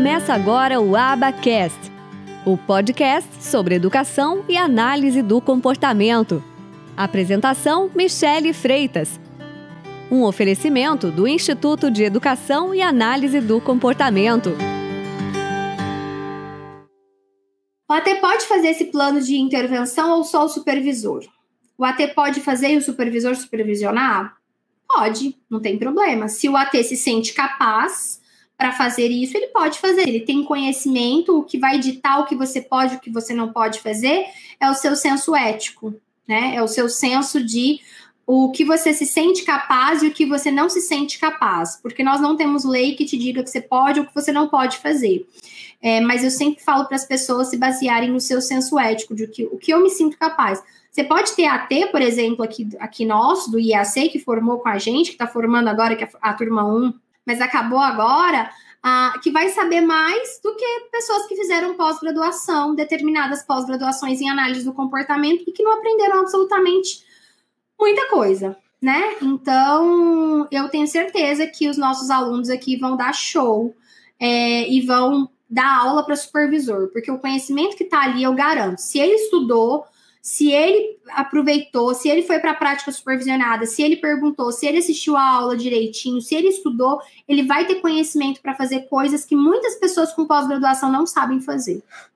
Começa agora o Abacast, o podcast sobre educação e análise do comportamento. Apresentação: Michele Freitas. Um oferecimento do Instituto de Educação e Análise do Comportamento. O AT pode fazer esse plano de intervenção ou só o supervisor? O AT pode fazer e o supervisor supervisionar? Pode, não tem problema. Se o AT se sente capaz para fazer isso, ele pode fazer. Ele tem conhecimento, o que vai ditar o que você pode, o que você não pode fazer, é o seu senso ético, né? É o seu senso de o que você se sente capaz e o que você não se sente capaz, porque nós não temos lei que te diga que você pode ou que você não pode fazer. É, mas eu sempre falo para as pessoas se basearem no seu senso ético, de que, o que eu me sinto capaz. Você pode ter AT, por exemplo, aqui, aqui nosso, do IAC, que formou com a gente, que está formando agora, que é a turma 1 mas acabou agora, ah, que vai saber mais do que pessoas que fizeram pós-graduação, determinadas pós-graduações em análise do comportamento e que não aprenderam absolutamente muita coisa, né? Então, eu tenho certeza que os nossos alunos aqui vão dar show é, e vão dar aula para supervisor, porque o conhecimento que está ali eu garanto. Se ele estudou, se ele aproveitou, se ele foi para a prática supervisionada, se ele perguntou, se ele assistiu a aula direitinho, se ele estudou, ele vai ter conhecimento para fazer coisas que muitas pessoas com pós-graduação não sabem fazer.